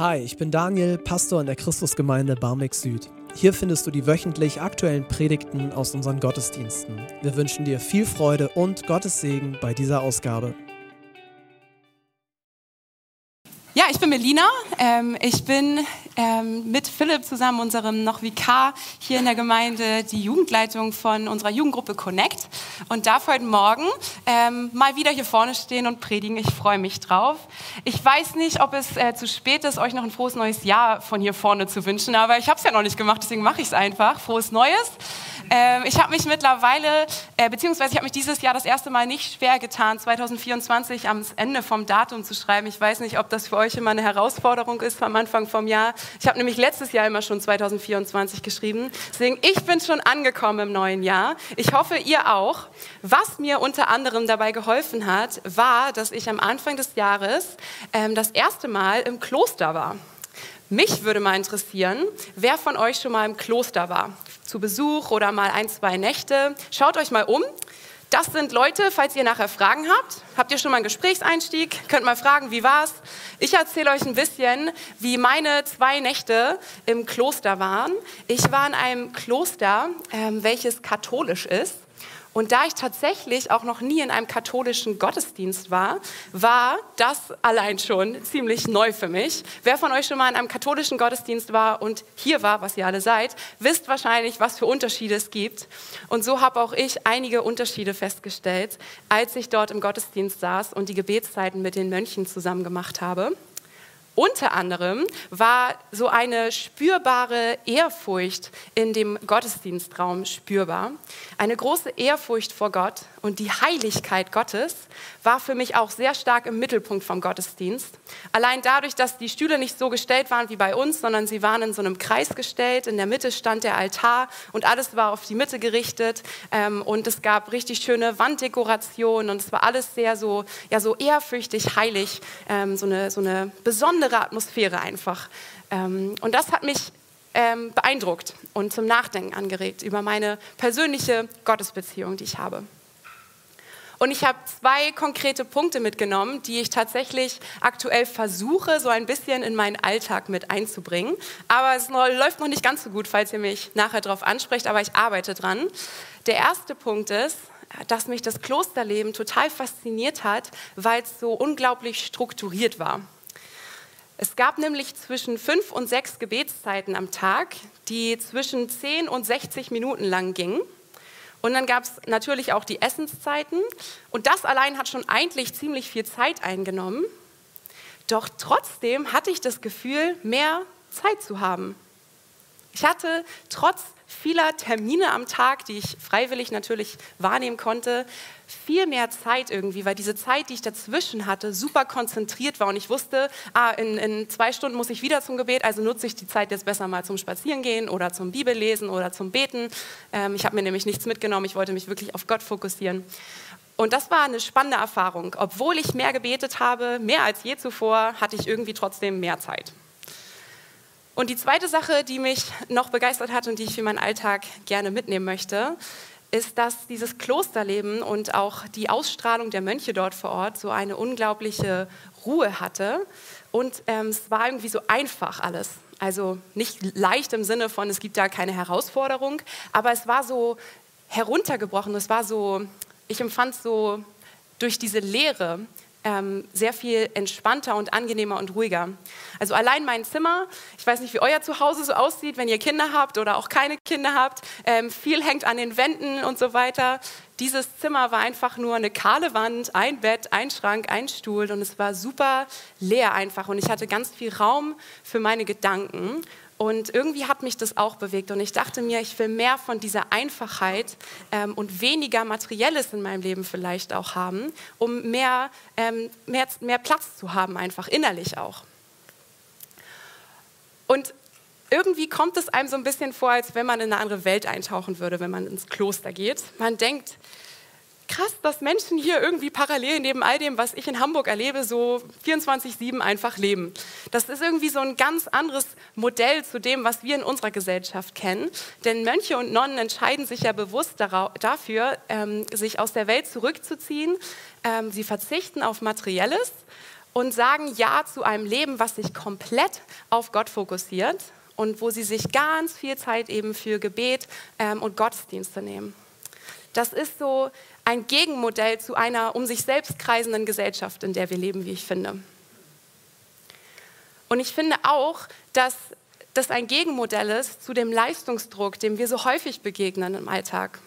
Hi, ich bin Daniel, Pastor in der Christusgemeinde Barmbek Süd. Hier findest du die wöchentlich aktuellen Predigten aus unseren Gottesdiensten. Wir wünschen dir viel Freude und Gottes Segen bei dieser Ausgabe. Ja, ich bin Melina. Ähm, ich bin ähm, mit Philipp zusammen, unserem noch Vikar hier in der Gemeinde, die Jugendleitung von unserer Jugendgruppe Connect und darf heute Morgen ähm, mal wieder hier vorne stehen und predigen. Ich freue mich drauf. Ich weiß nicht, ob es äh, zu spät ist, euch noch ein frohes neues Jahr von hier vorne zu wünschen, aber ich habe es ja noch nicht gemacht, deswegen mache ich es einfach. Frohes Neues. Ähm, ich habe mich mittlerweile, äh, beziehungsweise ich habe mich dieses Jahr das erste Mal nicht schwer getan, 2024 am Ende vom Datum zu schreiben. Ich weiß nicht, ob das für euch immer eine Herausforderung ist am Anfang vom Jahr. Ich habe nämlich letztes Jahr immer schon 2024 geschrieben. Deswegen, ich bin schon angekommen im neuen Jahr. Ich hoffe, ihr auch. Was mir unter anderem dabei geholfen hat, war, dass ich am Anfang des Jahres ähm, das erste Mal im Kloster war. Mich würde mal interessieren, wer von euch schon mal im Kloster war zu Besuch oder mal ein, zwei Nächte. Schaut euch mal um. Das sind Leute, falls ihr nachher Fragen habt. Habt ihr schon mal einen Gesprächseinstieg? Könnt mal fragen, wie war's? Ich erzähle euch ein bisschen, wie meine zwei Nächte im Kloster waren. Ich war in einem Kloster, ähm, welches katholisch ist. Und da ich tatsächlich auch noch nie in einem katholischen Gottesdienst war, war das allein schon ziemlich neu für mich. Wer von euch schon mal in einem katholischen Gottesdienst war und hier war, was ihr alle seid, wisst wahrscheinlich, was für Unterschiede es gibt. Und so habe auch ich einige Unterschiede festgestellt, als ich dort im Gottesdienst saß und die Gebetszeiten mit den Mönchen zusammen gemacht habe. Unter anderem war so eine spürbare Ehrfurcht in dem Gottesdienstraum spürbar. Eine große Ehrfurcht vor Gott und die Heiligkeit Gottes war für mich auch sehr stark im Mittelpunkt vom Gottesdienst. Allein dadurch, dass die Stühle nicht so gestellt waren wie bei uns, sondern sie waren in so einem Kreis gestellt. In der Mitte stand der Altar und alles war auf die Mitte gerichtet. Ähm, und es gab richtig schöne Wanddekorationen und es war alles sehr so, ja, so ehrfürchtig, heilig. Ähm, so, eine, so eine besondere Atmosphäre einfach. Ähm, und das hat mich beeindruckt und zum Nachdenken angeregt über meine persönliche Gottesbeziehung, die ich habe. Und ich habe zwei konkrete Punkte mitgenommen, die ich tatsächlich aktuell versuche, so ein bisschen in meinen Alltag mit einzubringen. Aber es läuft noch nicht ganz so gut, falls ihr mich nachher darauf ansprecht, aber ich arbeite dran. Der erste Punkt ist, dass mich das Klosterleben total fasziniert hat, weil es so unglaublich strukturiert war. Es gab nämlich zwischen fünf und sechs Gebetszeiten am Tag, die zwischen zehn und 60 Minuten lang gingen. Und dann gab es natürlich auch die Essenszeiten. Und das allein hat schon eigentlich ziemlich viel Zeit eingenommen. Doch trotzdem hatte ich das Gefühl, mehr Zeit zu haben. Ich hatte trotz vieler Termine am Tag, die ich freiwillig natürlich wahrnehmen konnte, viel mehr Zeit irgendwie, weil diese Zeit, die ich dazwischen hatte, super konzentriert war und ich wusste, ah, in, in zwei Stunden muss ich wieder zum Gebet, also nutze ich die Zeit jetzt besser mal zum Spazierengehen oder zum Bibellesen oder zum Beten. Ähm, ich habe mir nämlich nichts mitgenommen, ich wollte mich wirklich auf Gott fokussieren. Und das war eine spannende Erfahrung. Obwohl ich mehr gebetet habe, mehr als je zuvor, hatte ich irgendwie trotzdem mehr Zeit. Und die zweite Sache, die mich noch begeistert hat und die ich für meinen Alltag gerne mitnehmen möchte, ist, dass dieses Klosterleben und auch die Ausstrahlung der Mönche dort vor Ort so eine unglaubliche Ruhe hatte. Und ähm, es war irgendwie so einfach alles. Also nicht leicht im Sinne von, es gibt da keine Herausforderung, aber es war so heruntergebrochen. Es war so, ich empfand so durch diese Leere ähm, sehr viel entspannter und angenehmer und ruhiger. Also allein mein Zimmer, ich weiß nicht, wie euer Zuhause so aussieht, wenn ihr Kinder habt oder auch keine Kinder habt, ähm, viel hängt an den Wänden und so weiter. Dieses Zimmer war einfach nur eine kahle Wand, ein Bett, ein Schrank, ein Stuhl und es war super leer einfach und ich hatte ganz viel Raum für meine Gedanken und irgendwie hat mich das auch bewegt. Und ich dachte mir, ich will mehr von dieser Einfachheit ähm, und weniger Materielles in meinem Leben vielleicht auch haben, um mehr, ähm, mehr, mehr Platz zu haben, einfach innerlich auch. Und irgendwie kommt es einem so ein bisschen vor, als wenn man in eine andere Welt eintauchen würde, wenn man ins Kloster geht. Man denkt, krass, dass Menschen hier irgendwie parallel neben all dem, was ich in Hamburg erlebe, so 24-7 einfach leben. Das ist irgendwie so ein ganz anderes Modell zu dem, was wir in unserer Gesellschaft kennen. Denn Mönche und Nonnen entscheiden sich ja bewusst dafür, ähm, sich aus der Welt zurückzuziehen. Ähm, sie verzichten auf Materielles und sagen Ja zu einem Leben, was sich komplett auf Gott fokussiert und wo sie sich ganz viel Zeit eben für Gebet ähm, und Gottesdienste nehmen. Das ist so ein Gegenmodell zu einer um sich selbst kreisenden Gesellschaft, in der wir leben, wie ich finde. Und ich finde auch, dass das ein Gegenmodell ist zu dem Leistungsdruck, dem wir so häufig begegnen im Alltag.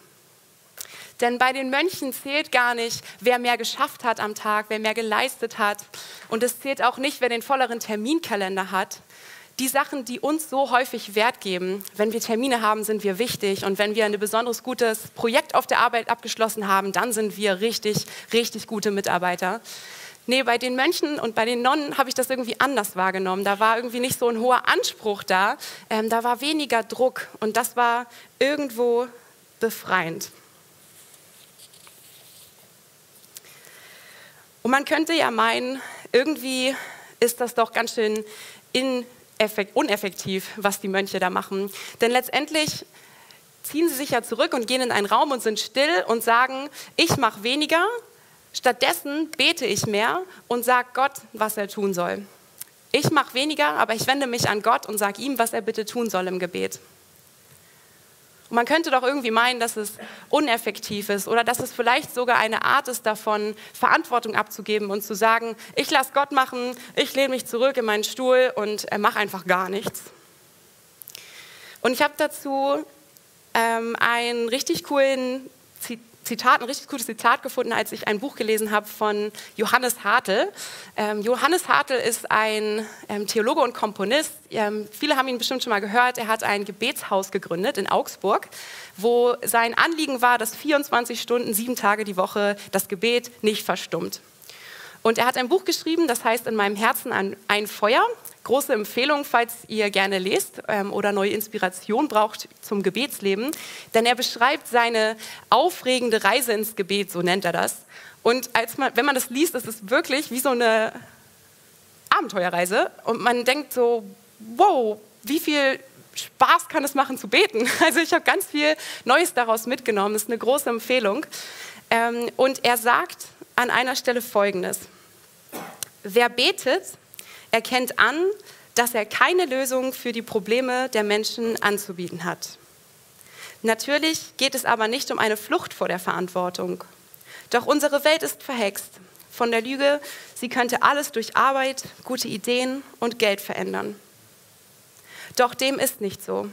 Denn bei den Mönchen zählt gar nicht, wer mehr geschafft hat am Tag, wer mehr geleistet hat. Und es zählt auch nicht, wer den volleren Terminkalender hat. Die Sachen, die uns so häufig Wert geben, wenn wir Termine haben, sind wir wichtig. Und wenn wir ein besonders gutes Projekt auf der Arbeit abgeschlossen haben, dann sind wir richtig, richtig gute Mitarbeiter. Nee, bei den Mönchen und bei den Nonnen habe ich das irgendwie anders wahrgenommen. Da war irgendwie nicht so ein hoher Anspruch da. Ähm, da war weniger Druck und das war irgendwo befreiend. Und man könnte ja meinen, irgendwie ist das doch ganz schön uneffektiv, was die Mönche da machen. Denn letztendlich ziehen sie sich ja zurück und gehen in einen Raum und sind still und sagen, ich mache weniger, stattdessen bete ich mehr und sage Gott, was er tun soll. Ich mache weniger, aber ich wende mich an Gott und sage ihm, was er bitte tun soll im Gebet. Man könnte doch irgendwie meinen, dass es uneffektiv ist oder dass es vielleicht sogar eine Art ist davon, Verantwortung abzugeben und zu sagen, ich lasse Gott machen, ich lehne mich zurück in meinen Stuhl und er macht einfach gar nichts. Und ich habe dazu ähm, einen richtig coolen Zitat, ein richtig gutes Zitat gefunden, als ich ein Buch gelesen habe von Johannes Hartl. Ähm, Johannes Hartl ist ein ähm, Theologe und Komponist. Ähm, viele haben ihn bestimmt schon mal gehört. Er hat ein Gebetshaus gegründet in Augsburg, wo sein Anliegen war, dass 24 Stunden, sieben Tage die Woche das Gebet nicht verstummt. Und er hat ein Buch geschrieben, das heißt In meinem Herzen ein, ein Feuer große Empfehlung, falls ihr gerne lest ähm, oder neue Inspiration braucht zum Gebetsleben, denn er beschreibt seine aufregende Reise ins Gebet, so nennt er das. Und als man, wenn man das liest, ist es wirklich wie so eine Abenteuerreise und man denkt so, wow, wie viel Spaß kann es machen zu beten? Also ich habe ganz viel Neues daraus mitgenommen, das ist eine große Empfehlung. Ähm, und er sagt an einer Stelle Folgendes. Wer betet, erkennt an, dass er keine Lösung für die Probleme der Menschen anzubieten hat. Natürlich geht es aber nicht um eine Flucht vor der Verantwortung. Doch unsere Welt ist verhext von der Lüge, sie könnte alles durch Arbeit, gute Ideen und Geld verändern. Doch dem ist nicht so.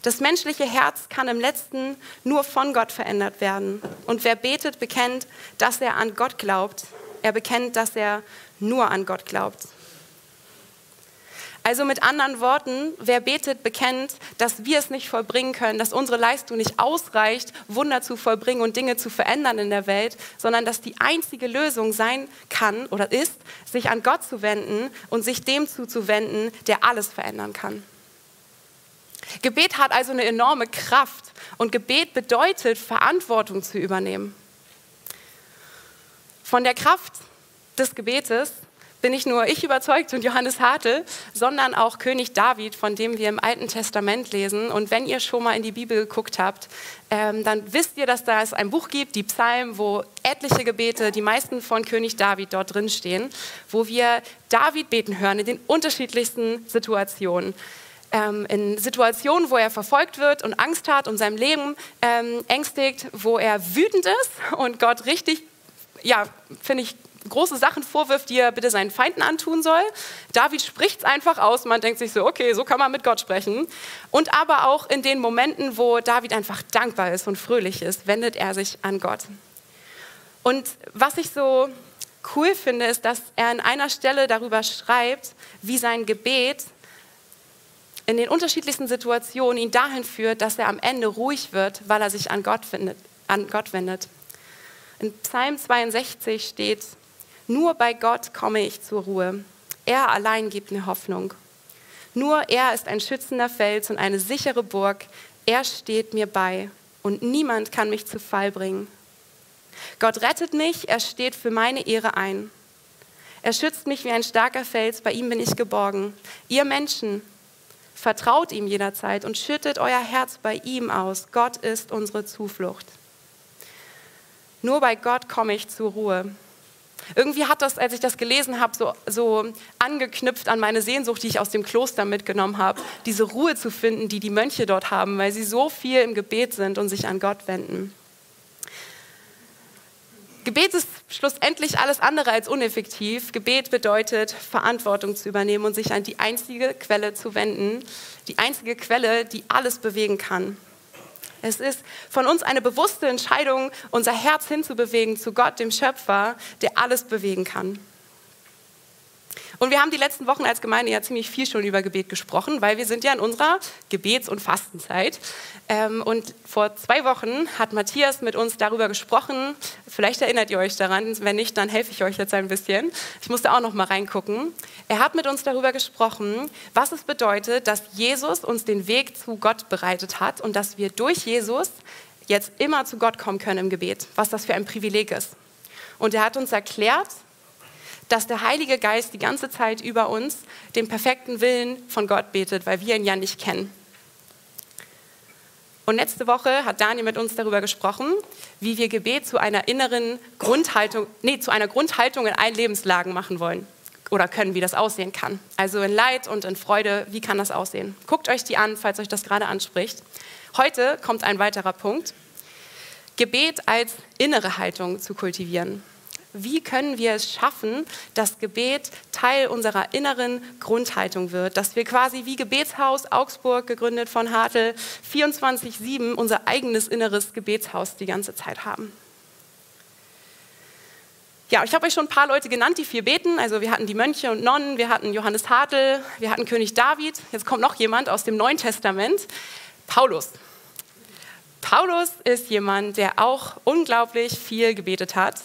Das menschliche Herz kann im letzten nur von Gott verändert werden. Und wer betet, bekennt, dass er an Gott glaubt. Er bekennt, dass er nur an Gott glaubt. Also mit anderen Worten, wer betet, bekennt, dass wir es nicht vollbringen können, dass unsere Leistung nicht ausreicht, Wunder zu vollbringen und Dinge zu verändern in der Welt, sondern dass die einzige Lösung sein kann oder ist, sich an Gott zu wenden und sich dem zuzuwenden, der alles verändern kann. Gebet hat also eine enorme Kraft und Gebet bedeutet, Verantwortung zu übernehmen. Von der Kraft des Gebetes bin nicht nur ich überzeugt und Johannes Hartl, sondern auch König David, von dem wir im Alten Testament lesen. Und wenn ihr schon mal in die Bibel geguckt habt, ähm, dann wisst ihr, dass da es ein Buch gibt, die Psalmen, wo etliche Gebete, die meisten von König David dort drin stehen, wo wir David beten hören in den unterschiedlichsten Situationen. Ähm, in Situationen, wo er verfolgt wird und Angst hat um sein Leben ähm, ängstigt, wo er wütend ist und Gott richtig, ja, finde ich, große Sachen vorwirft, die er bitte seinen Feinden antun soll. David spricht es einfach aus. Man denkt sich so, okay, so kann man mit Gott sprechen. Und aber auch in den Momenten, wo David einfach dankbar ist und fröhlich ist, wendet er sich an Gott. Und was ich so cool finde, ist, dass er an einer Stelle darüber schreibt, wie sein Gebet in den unterschiedlichsten Situationen ihn dahin führt, dass er am Ende ruhig wird, weil er sich an Gott, findet, an Gott wendet. In Psalm 62 steht, nur bei Gott komme ich zur Ruhe. Er allein gibt mir Hoffnung. Nur er ist ein schützender Fels und eine sichere Burg. Er steht mir bei und niemand kann mich zu Fall bringen. Gott rettet mich, er steht für meine Ehre ein. Er schützt mich wie ein starker Fels, bei ihm bin ich geborgen. Ihr Menschen, vertraut ihm jederzeit und schüttet euer Herz bei ihm aus. Gott ist unsere Zuflucht. Nur bei Gott komme ich zur Ruhe. Irgendwie hat das, als ich das gelesen habe, so, so angeknüpft an meine Sehnsucht, die ich aus dem Kloster mitgenommen habe, diese Ruhe zu finden, die die Mönche dort haben, weil sie so viel im Gebet sind und sich an Gott wenden. Gebet ist schlussendlich alles andere als uneffektiv. Gebet bedeutet, Verantwortung zu übernehmen und sich an die einzige Quelle zu wenden, die einzige Quelle, die alles bewegen kann. Es ist von uns eine bewusste Entscheidung, unser Herz hinzubewegen zu Gott, dem Schöpfer, der alles bewegen kann. Und wir haben die letzten Wochen als Gemeinde ja ziemlich viel schon über Gebet gesprochen, weil wir sind ja in unserer Gebets- und Fastenzeit. Ähm, und vor zwei Wochen hat Matthias mit uns darüber gesprochen. Vielleicht erinnert ihr euch daran. Wenn nicht, dann helfe ich euch jetzt ein bisschen. Ich musste auch noch mal reingucken. Er hat mit uns darüber gesprochen, was es bedeutet, dass Jesus uns den Weg zu Gott bereitet hat und dass wir durch Jesus jetzt immer zu Gott kommen können im Gebet. Was das für ein Privileg ist. Und er hat uns erklärt, dass der Heilige Geist die ganze Zeit über uns den perfekten Willen von Gott betet, weil wir ihn ja nicht kennen. Und letzte Woche hat Daniel mit uns darüber gesprochen, wie wir Gebet zu einer inneren Grundhaltung, nee, zu einer Grundhaltung in allen Lebenslagen machen wollen oder können, wie das aussehen kann. Also in Leid und in Freude, wie kann das aussehen? Guckt euch die an, falls euch das gerade anspricht. Heute kommt ein weiterer Punkt. Gebet als innere Haltung zu kultivieren. Wie können wir es schaffen, dass Gebet Teil unserer inneren Grundhaltung wird, dass wir quasi wie Gebetshaus Augsburg, gegründet von Hartl, 24-7 unser eigenes inneres Gebetshaus die ganze Zeit haben? Ja, ich habe euch schon ein paar Leute genannt, die viel beten. Also wir hatten die Mönche und Nonnen, wir hatten Johannes Hartl, wir hatten König David. Jetzt kommt noch jemand aus dem Neuen Testament, Paulus. Paulus ist jemand, der auch unglaublich viel gebetet hat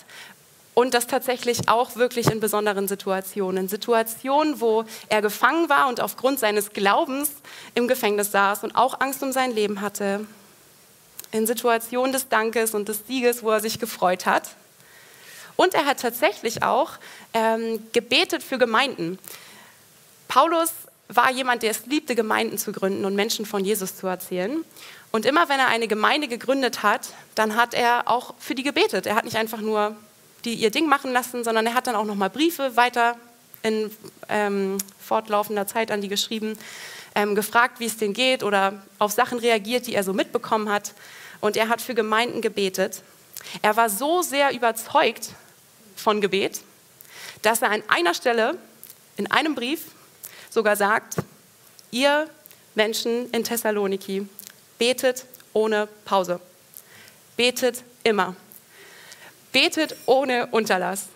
und das tatsächlich auch wirklich in besonderen Situationen. Situationen, wo er gefangen war und aufgrund seines Glaubens im Gefängnis saß und auch Angst um sein Leben hatte. In Situationen des Dankes und des Sieges, wo er sich gefreut hat. Und er hat tatsächlich auch ähm, gebetet für Gemeinden. Paulus war jemand, der es liebte, Gemeinden zu gründen und Menschen von Jesus zu erzählen. Und immer wenn er eine Gemeinde gegründet hat, dann hat er auch für die gebetet. Er hat nicht einfach nur die ihr Ding machen lassen, sondern er hat dann auch noch mal Briefe weiter in ähm, fortlaufender Zeit an die geschrieben, ähm, gefragt, wie es denen geht oder auf Sachen reagiert, die er so mitbekommen hat. Und er hat für Gemeinden gebetet. Er war so sehr überzeugt von Gebet, dass er an einer Stelle in einem Brief sogar sagt, ihr Menschen in Thessaloniki, betet ohne Pause. Betet immer. Betet ohne Unterlass.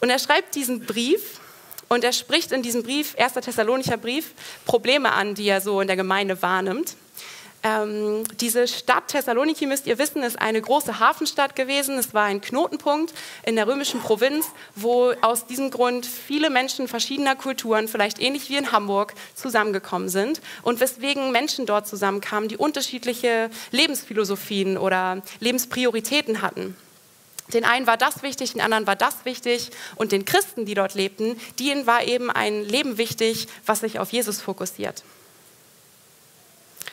Und er schreibt diesen Brief und er spricht in diesem Brief, 1. Thessalonicher Brief, Probleme an, die er so in der Gemeinde wahrnimmt. Ähm, diese Stadt Thessaloniki, müsst ihr wissen, ist eine große Hafenstadt gewesen. Es war ein Knotenpunkt in der römischen Provinz, wo aus diesem Grund viele Menschen verschiedener Kulturen, vielleicht ähnlich wie in Hamburg, zusammengekommen sind und weswegen Menschen dort zusammenkamen, die unterschiedliche Lebensphilosophien oder Lebensprioritäten hatten. Den einen war das wichtig, den anderen war das wichtig und den Christen, die dort lebten, denen war eben ein Leben wichtig, was sich auf Jesus fokussiert.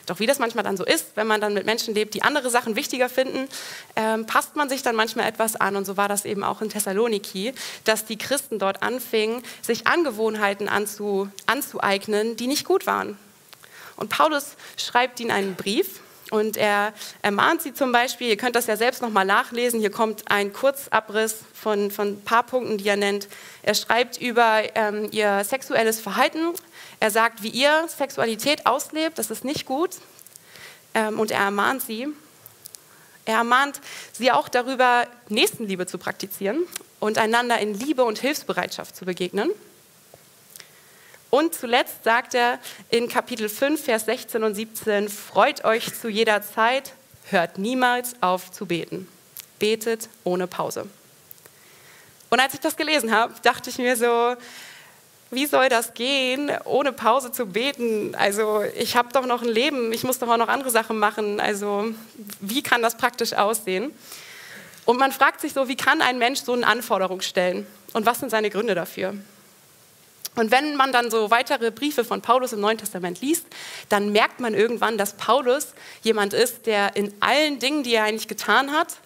Doch wie das manchmal dann so ist, wenn man dann mit Menschen lebt, die andere Sachen wichtiger finden, ähm, passt man sich dann manchmal etwas an. Und so war das eben auch in Thessaloniki, dass die Christen dort anfingen, sich Angewohnheiten anzu, anzueignen, die nicht gut waren. Und Paulus schreibt ihnen einen Brief und er ermahnt sie zum Beispiel, ihr könnt das ja selbst nochmal nachlesen, hier kommt ein Kurzabriss von, von ein paar Punkten, die er nennt. Er schreibt über ähm, ihr sexuelles Verhalten, er sagt, wie ihr Sexualität auslebt, das ist nicht gut. Ähm, und er ermahnt sie. Er ermahnt sie auch darüber, Nächstenliebe zu praktizieren und einander in Liebe und Hilfsbereitschaft zu begegnen. Und zuletzt sagt er in Kapitel 5, Vers 16 und 17, freut euch zu jeder Zeit, hört niemals auf zu beten. Betet ohne Pause. Und als ich das gelesen habe, dachte ich mir so, wie soll das gehen, ohne Pause zu beten? Also ich habe doch noch ein Leben, ich muss doch auch noch andere Sachen machen. Also wie kann das praktisch aussehen? Und man fragt sich so, wie kann ein Mensch so eine Anforderung stellen? Und was sind seine Gründe dafür? Und wenn man dann so weitere Briefe von Paulus im Neuen Testament liest, dann merkt man irgendwann, dass Paulus jemand ist, der in allen Dingen, die er eigentlich getan hat,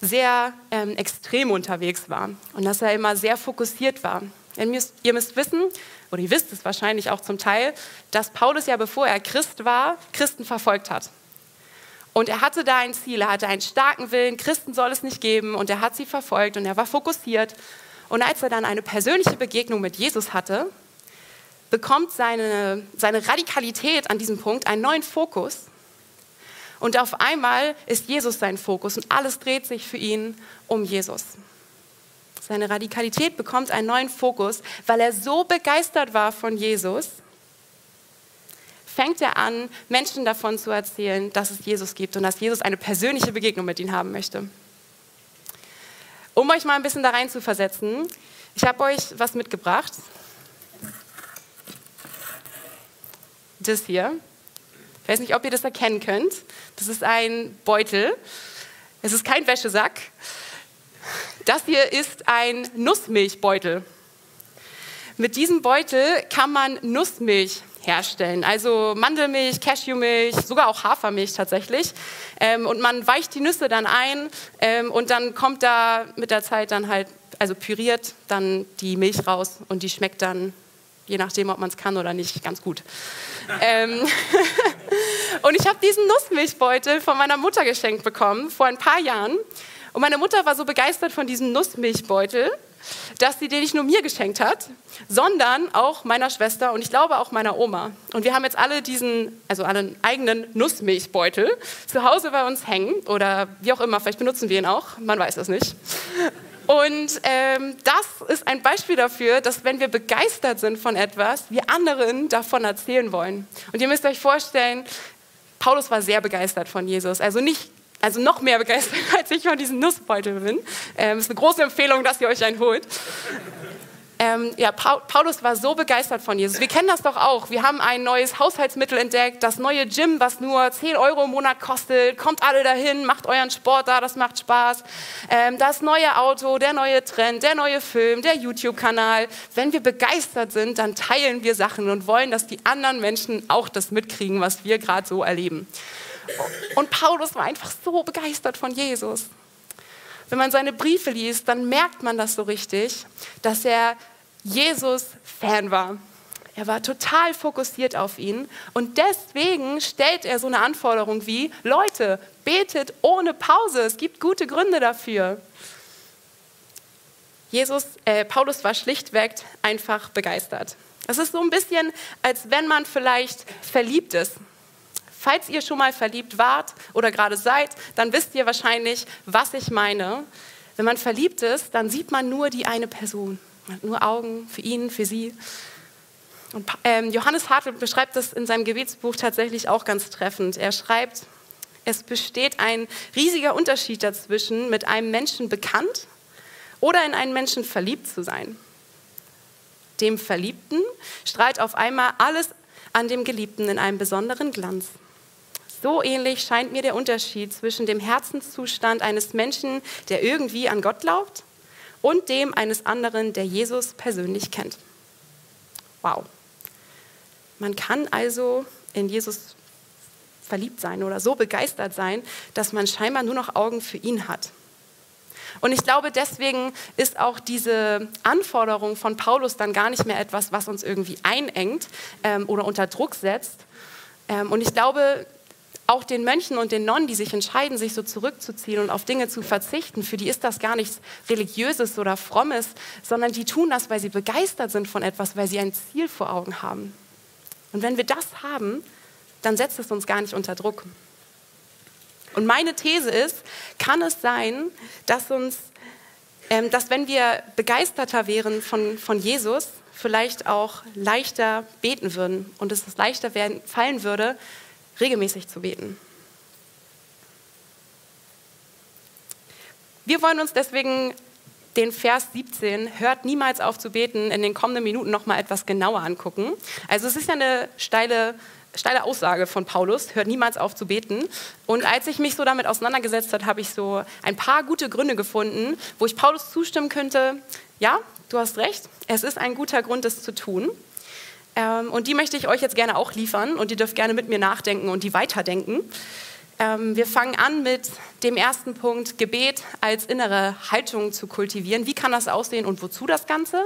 sehr ähm, extrem unterwegs war und dass er immer sehr fokussiert war. Ihr müsst, ihr müsst wissen, oder ihr wisst es wahrscheinlich auch zum Teil, dass Paulus ja bevor er Christ war, Christen verfolgt hat. Und er hatte da ein Ziel, er hatte einen starken Willen, Christen soll es nicht geben und er hat sie verfolgt und er war fokussiert. Und als er dann eine persönliche Begegnung mit Jesus hatte, bekommt seine, seine Radikalität an diesem Punkt einen neuen Fokus. Und auf einmal ist Jesus sein Fokus und alles dreht sich für ihn um Jesus. Seine Radikalität bekommt einen neuen Fokus, weil er so begeistert war von Jesus, fängt er an, Menschen davon zu erzählen, dass es Jesus gibt und dass Jesus eine persönliche Begegnung mit ihnen haben möchte. Um euch mal ein bisschen da rein zu versetzen, ich habe euch was mitgebracht. Das hier. Ich weiß nicht, ob ihr das erkennen könnt. Das ist ein Beutel. Es ist kein Wäschesack. Das hier ist ein Nussmilchbeutel. Mit diesem Beutel kann man Nussmilch herstellen. Also Mandelmilch, Cashewmilch, sogar auch Hafermilch tatsächlich. Ähm, und man weicht die Nüsse dann ein ähm, und dann kommt da mit der Zeit dann halt, also püriert dann die Milch raus und die schmeckt dann, je nachdem, ob man es kann oder nicht, ganz gut. ähm, und ich habe diesen Nussmilchbeutel von meiner Mutter geschenkt bekommen vor ein paar Jahren. Und meine Mutter war so begeistert von diesem Nussmilchbeutel, dass sie den nicht nur mir geschenkt hat, sondern auch meiner Schwester und ich glaube auch meiner Oma. Und wir haben jetzt alle diesen, also einen eigenen Nussmilchbeutel zu Hause bei uns hängen oder wie auch immer, vielleicht benutzen wir ihn auch, man weiß es nicht. Und ähm, das ist ein Beispiel dafür, dass wenn wir begeistert sind von etwas, wir anderen davon erzählen wollen. Und ihr müsst euch vorstellen, Paulus war sehr begeistert von Jesus. Also nicht also noch mehr begeistert, als ich von diesem Nussbeutel bin. Ähm, ist eine große Empfehlung, dass ihr euch einen holt. Ähm, ja, Paulus war so begeistert von Jesus. Wir kennen das doch auch. Wir haben ein neues Haushaltsmittel entdeckt, das neue Gym, was nur 10 Euro im Monat kostet. Kommt alle dahin, macht euren Sport da, das macht Spaß. Ähm, das neue Auto, der neue Trend, der neue Film, der YouTube-Kanal. Wenn wir begeistert sind, dann teilen wir Sachen und wollen, dass die anderen Menschen auch das mitkriegen, was wir gerade so erleben. Und Paulus war einfach so begeistert von Jesus. Wenn man seine Briefe liest, dann merkt man das so richtig, dass er Jesus-Fan war. Er war total fokussiert auf ihn und deswegen stellt er so eine Anforderung wie, Leute, betet ohne Pause, es gibt gute Gründe dafür. Jesus, äh, Paulus war schlichtweg einfach begeistert. Es ist so ein bisschen, als wenn man vielleicht verliebt ist. Falls ihr schon mal verliebt wart oder gerade seid, dann wisst ihr wahrscheinlich, was ich meine. Wenn man verliebt ist, dann sieht man nur die eine Person. Man hat nur Augen für ihn, für sie. Und ähm, Johannes Hartwig beschreibt das in seinem Gebetsbuch tatsächlich auch ganz treffend. Er schreibt, es besteht ein riesiger Unterschied dazwischen, mit einem Menschen bekannt oder in einen Menschen verliebt zu sein. Dem Verliebten strahlt auf einmal alles an dem Geliebten in einem besonderen Glanz. So ähnlich scheint mir der Unterschied zwischen dem Herzenszustand eines Menschen, der irgendwie an Gott glaubt, und dem eines anderen, der Jesus persönlich kennt. Wow. Man kann also in Jesus verliebt sein oder so begeistert sein, dass man scheinbar nur noch Augen für ihn hat. Und ich glaube, deswegen ist auch diese Anforderung von Paulus dann gar nicht mehr etwas, was uns irgendwie einengt ähm, oder unter Druck setzt. Ähm, und ich glaube, auch den Mönchen und den Nonnen, die sich entscheiden, sich so zurückzuziehen und auf Dinge zu verzichten, für die ist das gar nichts Religiöses oder Frommes, sondern die tun das, weil sie begeistert sind von etwas, weil sie ein Ziel vor Augen haben. Und wenn wir das haben, dann setzt es uns gar nicht unter Druck. Und meine These ist, kann es sein, dass uns, ähm, dass wenn wir begeisterter wären von, von Jesus, vielleicht auch leichter beten würden und es leichter werden, fallen würde, regelmäßig zu beten. Wir wollen uns deswegen den Vers 17, hört niemals auf zu beten, in den kommenden Minuten noch mal etwas genauer angucken. Also es ist ja eine steile, steile Aussage von Paulus, hört niemals auf zu beten. Und als ich mich so damit auseinandergesetzt habe, habe ich so ein paar gute Gründe gefunden, wo ich Paulus zustimmen könnte, ja, du hast recht, es ist ein guter Grund, es zu tun. Ähm, und die möchte ich euch jetzt gerne auch liefern und ihr dürft gerne mit mir nachdenken und die weiterdenken. Ähm, wir fangen an mit dem ersten Punkt, Gebet als innere Haltung zu kultivieren. Wie kann das aussehen und wozu das Ganze?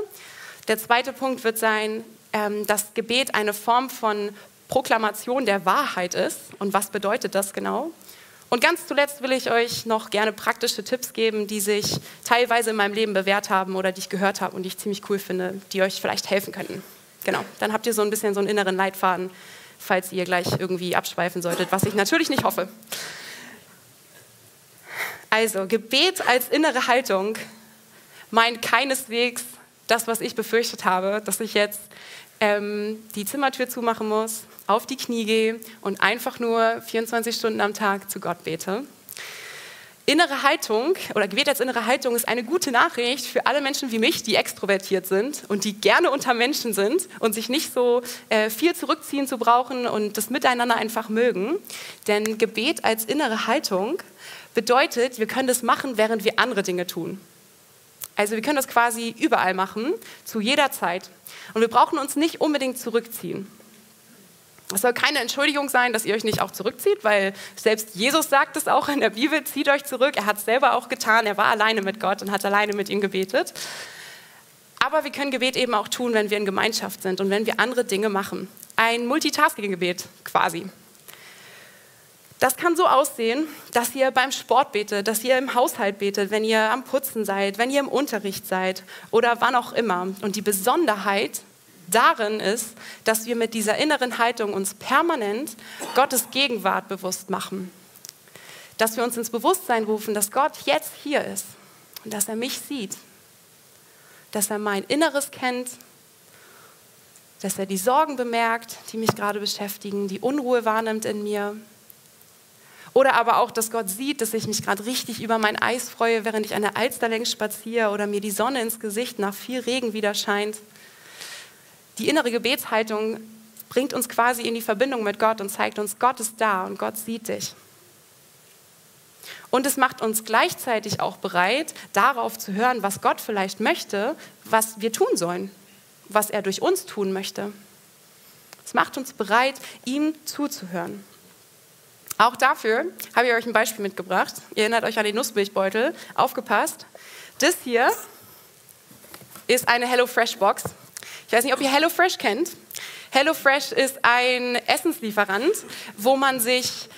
Der zweite Punkt wird sein, ähm, dass Gebet eine Form von Proklamation der Wahrheit ist. Und was bedeutet das genau? Und ganz zuletzt will ich euch noch gerne praktische Tipps geben, die sich teilweise in meinem Leben bewährt haben oder die ich gehört habe und die ich ziemlich cool finde, die euch vielleicht helfen könnten. Genau, dann habt ihr so ein bisschen so einen inneren Leitfaden, falls ihr gleich irgendwie abschweifen solltet, was ich natürlich nicht hoffe. Also, Gebet als innere Haltung meint keineswegs das, was ich befürchtet habe, dass ich jetzt ähm, die Zimmertür zumachen muss, auf die Knie gehe und einfach nur 24 Stunden am Tag zu Gott bete. Innere Haltung oder Gebet als innere Haltung ist eine gute Nachricht für alle Menschen wie mich, die extrovertiert sind und die gerne unter Menschen sind und sich nicht so äh, viel zurückziehen zu brauchen und das Miteinander einfach mögen. Denn Gebet als innere Haltung bedeutet, wir können das machen, während wir andere Dinge tun. Also wir können das quasi überall machen, zu jeder Zeit. Und wir brauchen uns nicht unbedingt zurückziehen. Es soll keine Entschuldigung sein, dass ihr euch nicht auch zurückzieht, weil selbst Jesus sagt es auch in der Bibel, zieht euch zurück. Er hat es selber auch getan. Er war alleine mit Gott und hat alleine mit ihm gebetet. Aber wir können Gebet eben auch tun, wenn wir in Gemeinschaft sind und wenn wir andere Dinge machen. Ein Multitasking-Gebet quasi. Das kann so aussehen, dass ihr beim Sport betet, dass ihr im Haushalt betet, wenn ihr am Putzen seid, wenn ihr im Unterricht seid oder wann auch immer. Und die Besonderheit darin ist, dass wir mit dieser inneren Haltung uns permanent Gottes Gegenwart bewusst machen. Dass wir uns ins Bewusstsein rufen, dass Gott jetzt hier ist und dass er mich sieht, dass er mein Inneres kennt, dass er die Sorgen bemerkt, die mich gerade beschäftigen, die Unruhe wahrnimmt in mir oder aber auch, dass Gott sieht, dass ich mich gerade richtig über mein Eis freue, während ich an der Alster längs spaziere oder mir die Sonne ins Gesicht nach viel Regen wieder scheint. Die innere Gebetshaltung bringt uns quasi in die Verbindung mit Gott und zeigt uns, Gott ist da und Gott sieht dich. Und es macht uns gleichzeitig auch bereit, darauf zu hören, was Gott vielleicht möchte, was wir tun sollen, was er durch uns tun möchte. Es macht uns bereit, ihm zuzuhören. Auch dafür habe ich euch ein Beispiel mitgebracht. Ihr erinnert euch an den Nussmilchbeutel. Aufgepasst. Das hier ist eine HelloFresh-Box. Ich weiß nicht, ob ihr HelloFresh kennt. HelloFresh ist ein Essenslieferant, wo man sich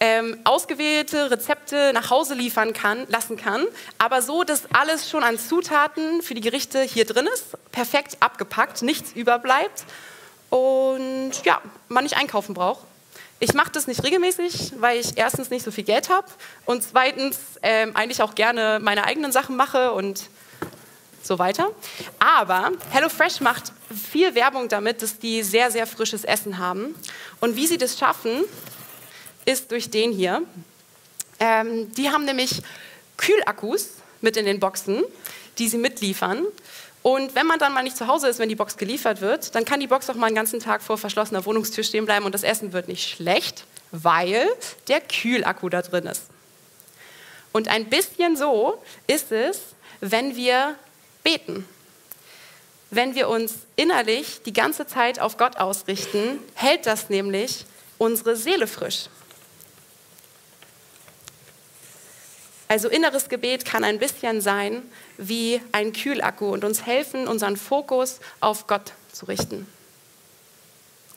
ähm, ausgewählte Rezepte nach Hause liefern kann, lassen kann, aber so, dass alles schon an Zutaten für die Gerichte hier drin ist, perfekt abgepackt, nichts überbleibt und ja, man nicht einkaufen braucht. Ich mache das nicht regelmäßig, weil ich erstens nicht so viel Geld habe und zweitens ähm, eigentlich auch gerne meine eigenen Sachen mache und so weiter. Aber HelloFresh macht viel Werbung damit, dass die sehr, sehr frisches Essen haben. Und wie sie das schaffen, ist durch den hier. Ähm, die haben nämlich Kühlakkus mit in den Boxen, die sie mitliefern. Und wenn man dann mal nicht zu Hause ist, wenn die Box geliefert wird, dann kann die Box auch mal einen ganzen Tag vor verschlossener Wohnungstür stehen bleiben und das Essen wird nicht schlecht, weil der Kühlakku da drin ist. Und ein bisschen so ist es, wenn wir beten. Wenn wir uns innerlich die ganze Zeit auf Gott ausrichten, hält das nämlich unsere Seele frisch. Also inneres Gebet kann ein bisschen sein wie ein Kühlakku und uns helfen, unseren Fokus auf Gott zu richten.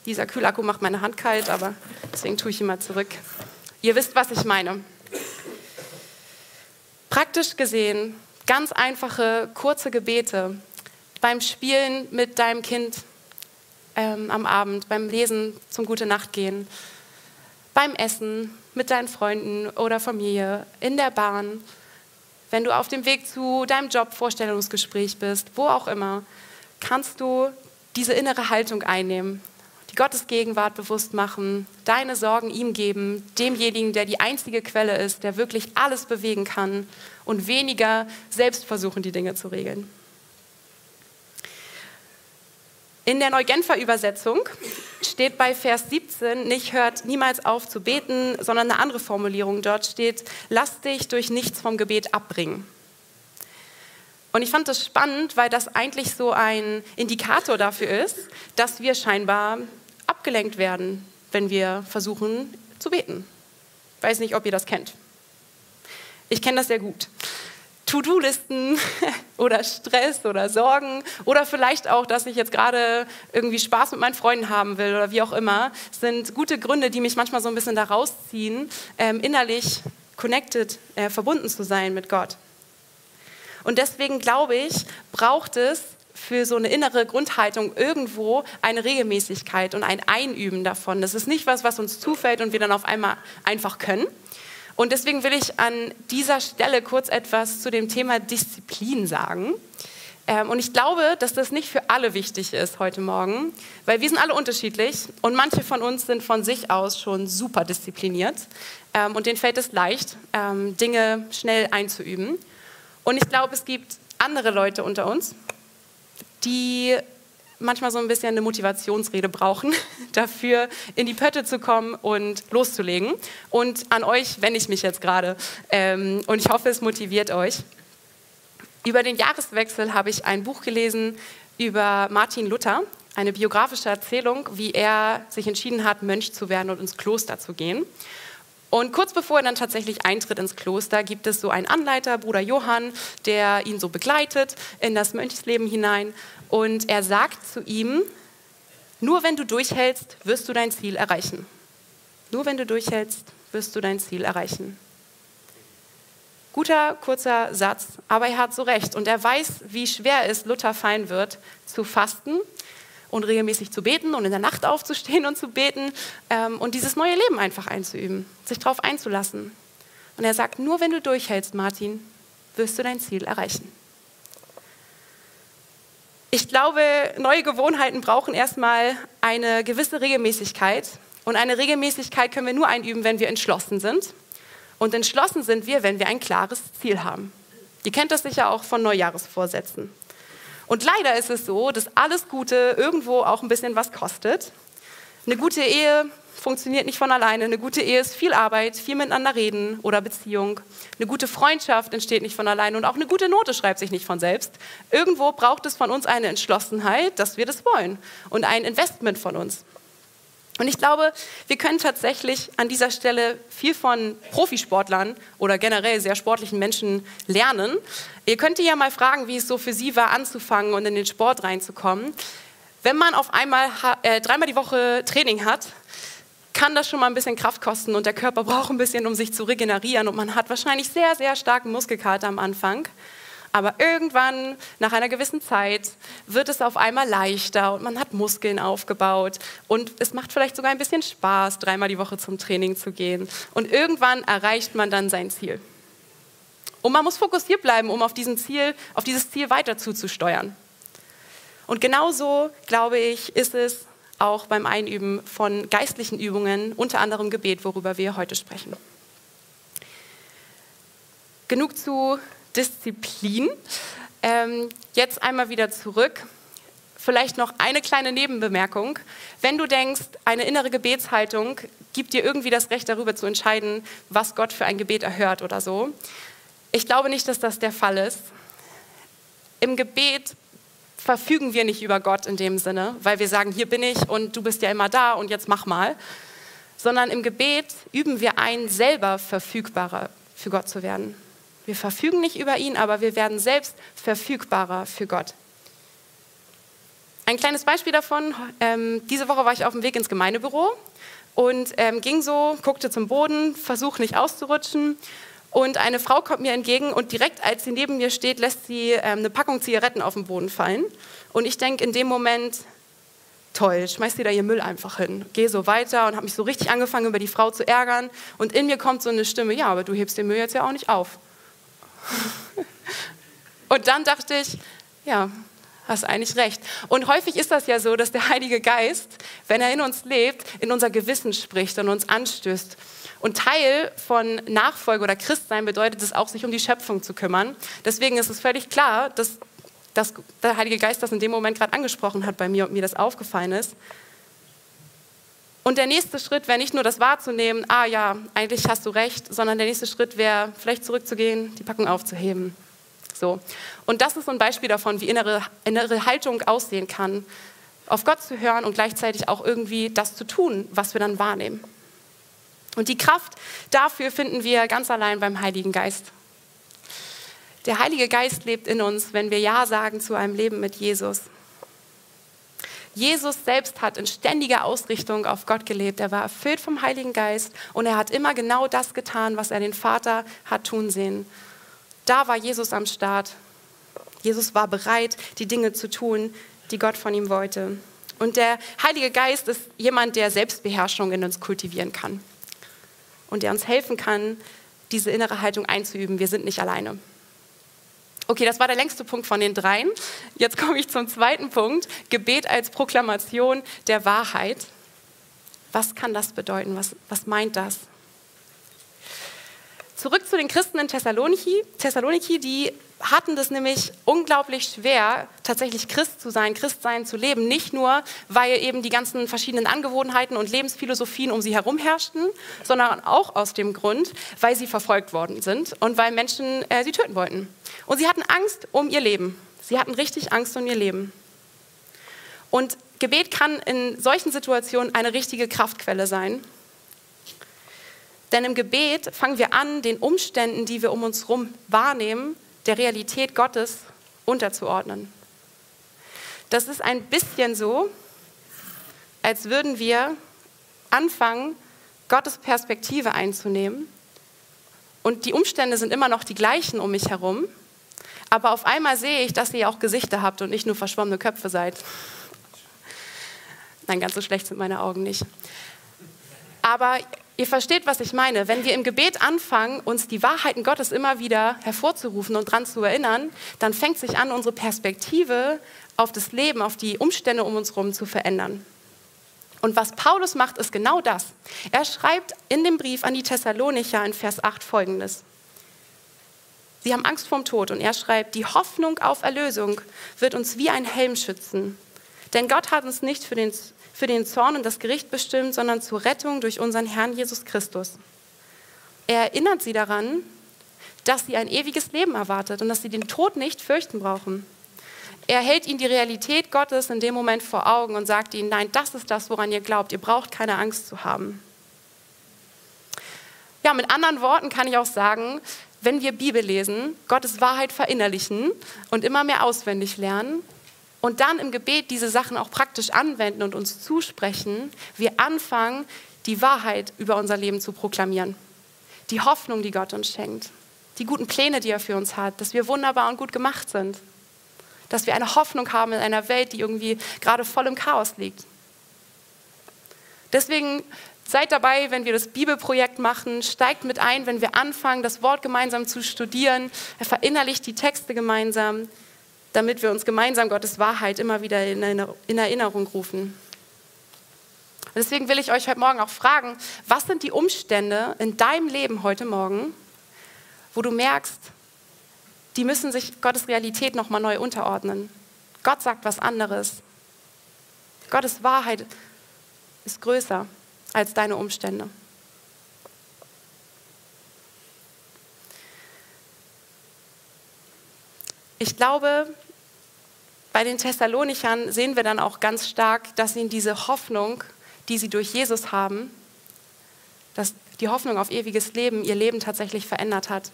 Dieser Kühlakku macht meine Hand kalt, aber deswegen tue ich ihn mal zurück. Ihr wisst, was ich meine. Praktisch gesehen, ganz einfache, kurze Gebete beim Spielen mit deinem Kind ähm, am Abend, beim Lesen zum Gute Nacht gehen, beim Essen, mit deinen Freunden oder Familie, in der Bahn, wenn du auf dem Weg zu deinem Job, Vorstellungsgespräch bist, wo auch immer, kannst du diese innere Haltung einnehmen, die Gottes Gegenwart bewusst machen, deine Sorgen ihm geben, demjenigen, der die einzige Quelle ist, der wirklich alles bewegen kann und weniger selbst versuchen, die Dinge zu regeln. In der Neugenfer Übersetzung steht bei Vers 17 nicht hört niemals auf zu beten, sondern eine andere Formulierung dort steht, lass dich durch nichts vom Gebet abbringen. Und ich fand das spannend, weil das eigentlich so ein Indikator dafür ist, dass wir scheinbar abgelenkt werden, wenn wir versuchen zu beten. Weiß nicht, ob ihr das kennt. Ich kenne das sehr gut. To-Do-Listen oder Stress oder Sorgen oder vielleicht auch, dass ich jetzt gerade irgendwie Spaß mit meinen Freunden haben will oder wie auch immer, sind gute Gründe, die mich manchmal so ein bisschen da rausziehen, ähm, innerlich connected, äh, verbunden zu sein mit Gott. Und deswegen glaube ich, braucht es für so eine innere Grundhaltung irgendwo eine Regelmäßigkeit und ein Einüben davon. Das ist nicht was, was uns zufällt und wir dann auf einmal einfach können. Und deswegen will ich an dieser Stelle kurz etwas zu dem Thema Disziplin sagen. Ähm, und ich glaube, dass das nicht für alle wichtig ist heute Morgen, weil wir sind alle unterschiedlich und manche von uns sind von sich aus schon super diszipliniert ähm, und denen fällt es leicht, ähm, Dinge schnell einzuüben. Und ich glaube, es gibt andere Leute unter uns, die manchmal so ein bisschen eine Motivationsrede brauchen, dafür in die Pötte zu kommen und loszulegen. Und an euch wende ich mich jetzt gerade. Ähm, und ich hoffe, es motiviert euch. Über den Jahreswechsel habe ich ein Buch gelesen über Martin Luther, eine biografische Erzählung, wie er sich entschieden hat, Mönch zu werden und ins Kloster zu gehen. Und kurz bevor er dann tatsächlich eintritt ins Kloster, gibt es so einen Anleiter, Bruder Johann, der ihn so begleitet in das Mönchsleben hinein. Und er sagt zu ihm, nur wenn du durchhältst, wirst du dein Ziel erreichen. Nur wenn du durchhältst, wirst du dein Ziel erreichen. Guter, kurzer Satz, aber er hat so recht. Und er weiß, wie schwer es Luther fallen wird, zu fasten und regelmäßig zu beten und in der Nacht aufzustehen und zu beten ähm, und dieses neue Leben einfach einzuüben, sich darauf einzulassen. Und er sagt, nur wenn du durchhältst, Martin, wirst du dein Ziel erreichen. Ich glaube, neue Gewohnheiten brauchen erstmal eine gewisse Regelmäßigkeit. Und eine Regelmäßigkeit können wir nur einüben, wenn wir entschlossen sind. Und entschlossen sind wir, wenn wir ein klares Ziel haben. Ihr kennt das sicher auch von Neujahresvorsätzen. Und leider ist es so, dass alles Gute irgendwo auch ein bisschen was kostet. Eine gute Ehe funktioniert nicht von alleine. Eine gute Ehe ist viel Arbeit, viel miteinander reden oder Beziehung. Eine gute Freundschaft entsteht nicht von alleine und auch eine gute Note schreibt sich nicht von selbst. Irgendwo braucht es von uns eine Entschlossenheit, dass wir das wollen und ein Investment von uns. Und ich glaube, wir können tatsächlich an dieser Stelle viel von Profisportlern oder generell sehr sportlichen Menschen lernen. Ihr könnt ja mal fragen, wie es so für sie war, anzufangen und in den Sport reinzukommen. Wenn man auf einmal äh, dreimal die Woche Training hat, kann das schon mal ein bisschen Kraft kosten und der Körper braucht ein bisschen, um sich zu regenerieren und man hat wahrscheinlich sehr, sehr starken Muskelkater am Anfang. Aber irgendwann, nach einer gewissen Zeit, wird es auf einmal leichter und man hat Muskeln aufgebaut und es macht vielleicht sogar ein bisschen Spaß, dreimal die Woche zum Training zu gehen. Und irgendwann erreicht man dann sein Ziel. Und man muss fokussiert bleiben, um auf, Ziel, auf dieses Ziel weiter zuzusteuern. Und genauso, glaube ich, ist es auch beim Einüben von geistlichen Übungen, unter anderem Gebet, worüber wir heute sprechen. Genug zu Disziplin. Ähm, jetzt einmal wieder zurück. Vielleicht noch eine kleine Nebenbemerkung. Wenn du denkst, eine innere Gebetshaltung gibt dir irgendwie das Recht darüber zu entscheiden, was Gott für ein Gebet erhört oder so. Ich glaube nicht, dass das der Fall ist. Im Gebet verfügen wir nicht über Gott in dem Sinne, weil wir sagen, hier bin ich und du bist ja immer da und jetzt mach mal, sondern im Gebet üben wir ein, selber verfügbarer für Gott zu werden. Wir verfügen nicht über ihn, aber wir werden selbst verfügbarer für Gott. Ein kleines Beispiel davon, ähm, diese Woche war ich auf dem Weg ins Gemeindebüro und ähm, ging so, guckte zum Boden, versuchte nicht auszurutschen und eine Frau kommt mir entgegen und direkt als sie neben mir steht, lässt sie ähm, eine Packung Zigaretten auf den Boden fallen. Und ich denke in dem Moment, toll, schmeißt sie da ihr Müll einfach hin. Gehe so weiter und habe mich so richtig angefangen, über die Frau zu ärgern. Und in mir kommt so eine Stimme, ja, aber du hebst den Müll jetzt ja auch nicht auf. und dann dachte ich, ja, hast eigentlich recht. Und häufig ist das ja so, dass der Heilige Geist, wenn er in uns lebt, in unser Gewissen spricht und uns anstößt und Teil von Nachfolge oder Christsein bedeutet es auch, sich um die Schöpfung zu kümmern. Deswegen ist es völlig klar, dass, dass der Heilige Geist das in dem Moment gerade angesprochen hat bei mir und mir das aufgefallen ist. Und der nächste Schritt wäre nicht nur das wahrzunehmen, ah ja, eigentlich hast du recht, sondern der nächste Schritt wäre vielleicht zurückzugehen, die Packung aufzuheben. So. Und das ist so ein Beispiel davon, wie innere, innere Haltung aussehen kann, auf Gott zu hören und gleichzeitig auch irgendwie das zu tun, was wir dann wahrnehmen. Und die Kraft dafür finden wir ganz allein beim Heiligen Geist. Der Heilige Geist lebt in uns, wenn wir Ja sagen zu einem Leben mit Jesus. Jesus selbst hat in ständiger Ausrichtung auf Gott gelebt. Er war erfüllt vom Heiligen Geist und er hat immer genau das getan, was er den Vater hat tun sehen. Da war Jesus am Start. Jesus war bereit, die Dinge zu tun, die Gott von ihm wollte. Und der Heilige Geist ist jemand, der Selbstbeherrschung in uns kultivieren kann und der uns helfen kann, diese innere Haltung einzuüben. Wir sind nicht alleine. Okay, das war der längste Punkt von den dreien. Jetzt komme ich zum zweiten Punkt. Gebet als Proklamation der Wahrheit. Was kann das bedeuten? Was, was meint das? Zurück zu den Christen in Thessaloniki. Thessaloniki, die hatten das nämlich unglaublich schwer, tatsächlich Christ zu sein, Christsein zu leben. Nicht nur, weil eben die ganzen verschiedenen Angewohnheiten und Lebensphilosophien um sie herum herrschten, sondern auch aus dem Grund, weil sie verfolgt worden sind und weil Menschen äh, sie töten wollten. Und sie hatten Angst um ihr Leben. Sie hatten richtig Angst um ihr Leben. Und Gebet kann in solchen Situationen eine richtige Kraftquelle sein. Denn im Gebet fangen wir an, den Umständen, die wir um uns herum wahrnehmen, der Realität Gottes unterzuordnen. Das ist ein bisschen so, als würden wir anfangen, Gottes Perspektive einzunehmen. Und die Umstände sind immer noch die gleichen um mich herum. Aber auf einmal sehe ich, dass ihr auch Gesichter habt und nicht nur verschwommene Köpfe seid. Nein, ganz so schlecht sind meine Augen nicht. Aber Ihr versteht, was ich meine. Wenn wir im Gebet anfangen, uns die Wahrheiten Gottes immer wieder hervorzurufen und daran zu erinnern, dann fängt sich an, unsere Perspektive auf das Leben, auf die Umstände um uns herum zu verändern. Und was Paulus macht, ist genau das. Er schreibt in dem Brief an die Thessalonicher in Vers 8 folgendes. Sie haben Angst vorm Tod und er schreibt, die Hoffnung auf Erlösung wird uns wie ein Helm schützen. Denn Gott hat uns nicht für den für den Zorn und das Gericht bestimmt, sondern zur Rettung durch unseren Herrn Jesus Christus. Er erinnert sie daran, dass sie ein ewiges Leben erwartet und dass sie den Tod nicht fürchten brauchen. Er hält ihnen die Realität Gottes in dem Moment vor Augen und sagt ihnen, nein, das ist das, woran ihr glaubt. Ihr braucht keine Angst zu haben. Ja, mit anderen Worten kann ich auch sagen, wenn wir Bibel lesen, Gottes Wahrheit verinnerlichen und immer mehr auswendig lernen, und dann im Gebet diese Sachen auch praktisch anwenden und uns zusprechen, wir anfangen, die Wahrheit über unser Leben zu proklamieren. Die Hoffnung, die Gott uns schenkt. Die guten Pläne, die er für uns hat, dass wir wunderbar und gut gemacht sind. Dass wir eine Hoffnung haben in einer Welt, die irgendwie gerade voll im Chaos liegt. Deswegen seid dabei, wenn wir das Bibelprojekt machen, steigt mit ein, wenn wir anfangen, das Wort gemeinsam zu studieren, verinnerlicht die Texte gemeinsam damit wir uns gemeinsam Gottes Wahrheit immer wieder in Erinnerung rufen. Und deswegen will ich euch heute Morgen auch fragen, was sind die Umstände in deinem Leben heute Morgen, wo du merkst, die müssen sich Gottes Realität nochmal neu unterordnen. Gott sagt was anderes. Gottes Wahrheit ist größer als deine Umstände. Ich glaube, bei den Thessalonichern sehen wir dann auch ganz stark, dass ihnen diese Hoffnung, die sie durch Jesus haben, dass die Hoffnung auf ewiges Leben ihr Leben tatsächlich verändert hat.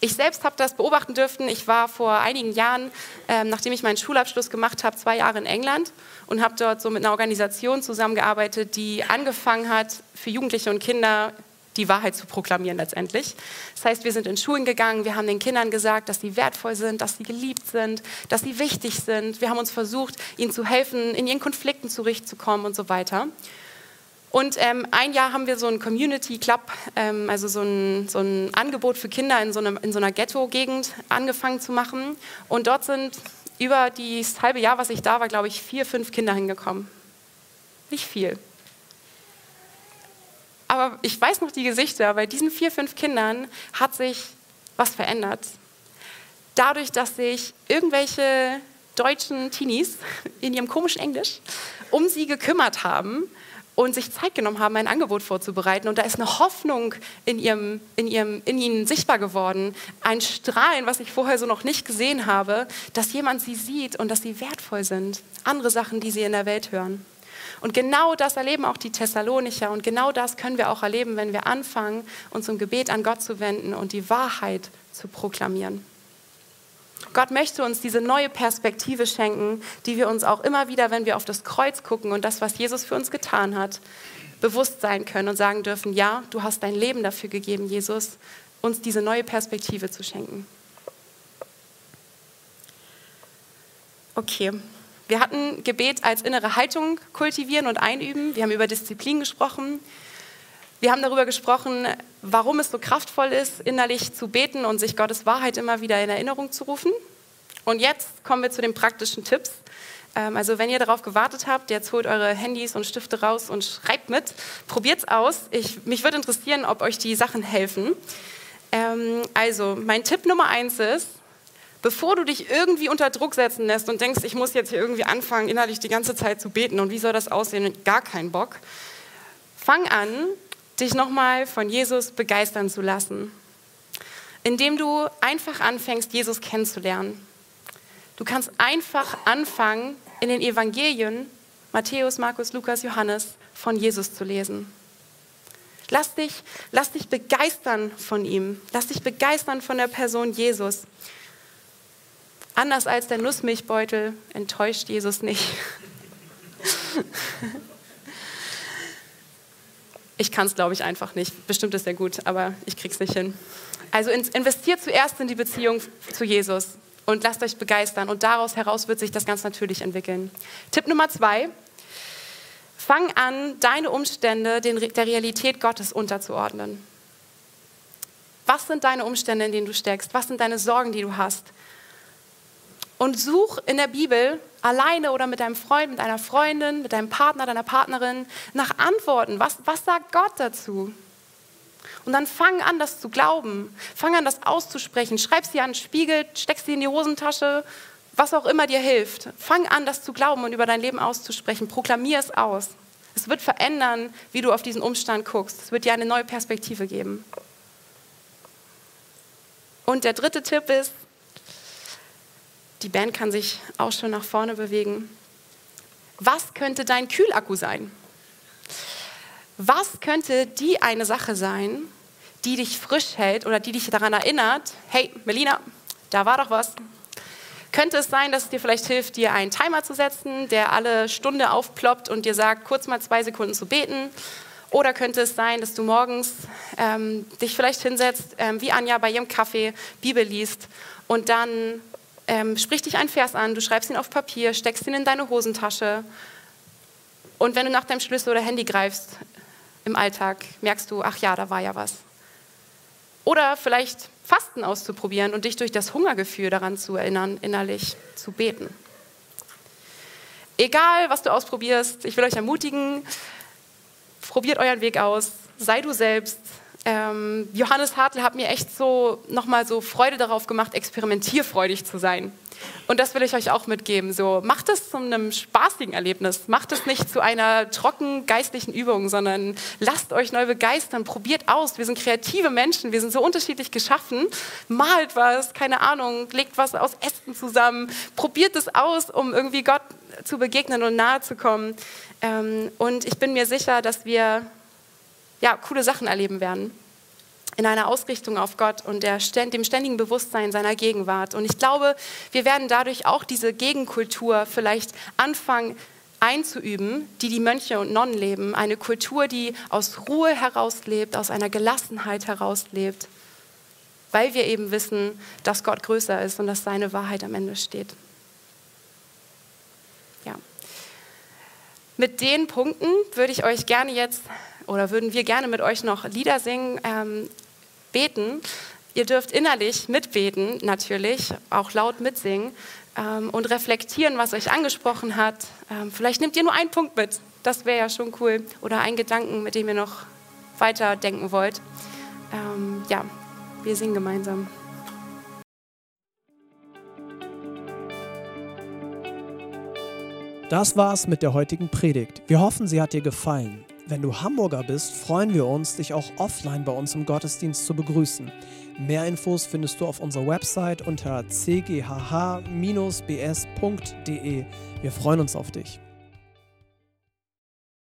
Ich selbst habe das beobachten dürfen. Ich war vor einigen Jahren, ähm, nachdem ich meinen Schulabschluss gemacht habe, zwei Jahre in England und habe dort so mit einer Organisation zusammengearbeitet, die angefangen hat, für Jugendliche und Kinder die Wahrheit zu proklamieren letztendlich. Das heißt, wir sind in Schulen gegangen, wir haben den Kindern gesagt, dass sie wertvoll sind, dass sie geliebt sind, dass sie wichtig sind. Wir haben uns versucht, ihnen zu helfen, in ihren Konflikten zurechtzukommen und so weiter. Und ähm, ein Jahr haben wir so einen Community Club, ähm, also so ein, so ein, Angebot für Kinder in so, einem, in so einer Ghetto-Gegend angefangen zu machen. Und dort sind über das halbe Jahr, was ich da war, glaube ich, vier, fünf Kinder hingekommen. Nicht viel aber ich weiß noch die Gesichter. Bei diesen vier, fünf Kindern hat sich was verändert. Dadurch, dass sich irgendwelche deutschen Teenies in ihrem komischen Englisch um sie gekümmert haben und sich Zeit genommen haben, ein Angebot vorzubereiten. Und da ist eine Hoffnung in, ihrem, in, ihrem, in ihnen sichtbar geworden. Ein Strahlen, was ich vorher so noch nicht gesehen habe, dass jemand sie sieht und dass sie wertvoll sind. Andere Sachen, die sie in der Welt hören. Und genau das erleben auch die Thessalonicher und genau das können wir auch erleben, wenn wir anfangen, uns im Gebet an Gott zu wenden und die Wahrheit zu proklamieren. Gott möchte uns diese neue Perspektive schenken, die wir uns auch immer wieder, wenn wir auf das Kreuz gucken und das, was Jesus für uns getan hat, bewusst sein können und sagen dürfen, ja, du hast dein Leben dafür gegeben, Jesus, uns diese neue Perspektive zu schenken. Okay, wir hatten Gebet als innere Haltung kultivieren und einüben. Wir haben über Disziplin gesprochen. Wir haben darüber gesprochen, warum es so kraftvoll ist, innerlich zu beten und sich Gottes Wahrheit immer wieder in Erinnerung zu rufen. Und jetzt kommen wir zu den praktischen Tipps. Ähm, also wenn ihr darauf gewartet habt, jetzt holt eure Handys und Stifte raus und schreibt mit. Probiert's aus. Ich, mich würde interessieren, ob euch die Sachen helfen. Ähm, also mein Tipp Nummer eins ist, bevor du dich irgendwie unter Druck setzen lässt und denkst, ich muss jetzt hier irgendwie anfangen, innerlich die ganze Zeit zu beten und wie soll das aussehen, gar keinen Bock, fang an, dich nochmal von Jesus begeistern zu lassen, indem du einfach anfängst, Jesus kennenzulernen. Du kannst einfach anfangen, in den Evangelien, Matthäus, Markus, Lukas, Johannes, von Jesus zu lesen. Lass dich, lass dich begeistern von ihm. Lass dich begeistern von der Person Jesus. Anders als der Nussmilchbeutel enttäuscht Jesus nicht. Ich kann es, glaube ich, einfach nicht. Bestimmt ist er gut, aber ich krieg's nicht hin. Also investiert zuerst in die Beziehung zu Jesus und lasst euch begeistern und daraus heraus wird sich das ganz natürlich entwickeln. Tipp Nummer zwei, fang an, deine Umstände der Realität Gottes unterzuordnen. Was sind deine Umstände, in denen du steckst? Was sind deine Sorgen, die du hast? Und such in der Bibel alleine oder mit deinem Freund, mit deiner Freundin, mit deinem Partner, deiner Partnerin nach Antworten. Was, was sagt Gott dazu? Und dann fang an, das zu glauben. Fang an, das auszusprechen. Schreib sie an den Spiegel, steck sie in die Hosentasche, was auch immer dir hilft. Fang an, das zu glauben und über dein Leben auszusprechen. Proklamier es aus. Es wird verändern, wie du auf diesen Umstand guckst. Es wird dir eine neue Perspektive geben. Und der dritte Tipp ist, die Band kann sich auch schon nach vorne bewegen. Was könnte dein Kühlakku sein? Was könnte die eine Sache sein, die dich frisch hält oder die dich daran erinnert, hey, Melina, da war doch was. Könnte es sein, dass es dir vielleicht hilft, dir einen Timer zu setzen, der alle Stunde aufploppt und dir sagt, kurz mal zwei Sekunden zu beten? Oder könnte es sein, dass du morgens ähm, dich vielleicht hinsetzt, ähm, wie Anja bei ihrem Kaffee, Bibel liest und dann ähm, sprich dich einen Vers an, du schreibst ihn auf Papier, steckst ihn in deine Hosentasche und wenn du nach deinem Schlüssel oder Handy greifst im Alltag, merkst du, ach ja, da war ja was. Oder vielleicht Fasten auszuprobieren und dich durch das Hungergefühl daran zu erinnern, innerlich zu beten. Egal, was du ausprobierst, ich will euch ermutigen, probiert euren Weg aus, sei du selbst, ähm, Johannes Hartl hat mir echt so nochmal so Freude darauf gemacht, experimentierfreudig zu sein. Und das will ich euch auch mitgeben. So, macht es zu einem spaßigen Erlebnis. Macht es nicht zu einer trocken geistlichen Übung, sondern lasst euch neu begeistern. Probiert aus. Wir sind kreative Menschen. Wir sind so unterschiedlich geschaffen. Malt was, keine Ahnung, legt was aus Ästen zusammen. Probiert es aus, um irgendwie Gott zu begegnen und nahe zu kommen. Ähm, und ich bin mir sicher, dass wir ja, coole Sachen erleben werden in einer Ausrichtung auf Gott und der, dem ständigen Bewusstsein seiner Gegenwart. Und ich glaube, wir werden dadurch auch diese Gegenkultur vielleicht anfangen einzuüben, die die Mönche und Nonnen leben. Eine Kultur, die aus Ruhe herauslebt, aus einer Gelassenheit herauslebt, weil wir eben wissen, dass Gott größer ist und dass seine Wahrheit am Ende steht. Ja. Mit den Punkten würde ich euch gerne jetzt oder würden wir gerne mit euch noch Lieder singen, ähm, beten. Ihr dürft innerlich mitbeten, natürlich, auch laut mitsingen ähm, und reflektieren, was euch angesprochen hat. Ähm, vielleicht nehmt ihr nur einen Punkt mit, das wäre ja schon cool. Oder einen Gedanken, mit dem ihr noch weiter denken wollt. Ähm, ja, wir singen gemeinsam. Das war's mit der heutigen Predigt. Wir hoffen, sie hat dir gefallen. Wenn du Hamburger bist, freuen wir uns, dich auch offline bei uns im Gottesdienst zu begrüßen. Mehr Infos findest du auf unserer Website unter cghh-bs.de. Wir freuen uns auf dich.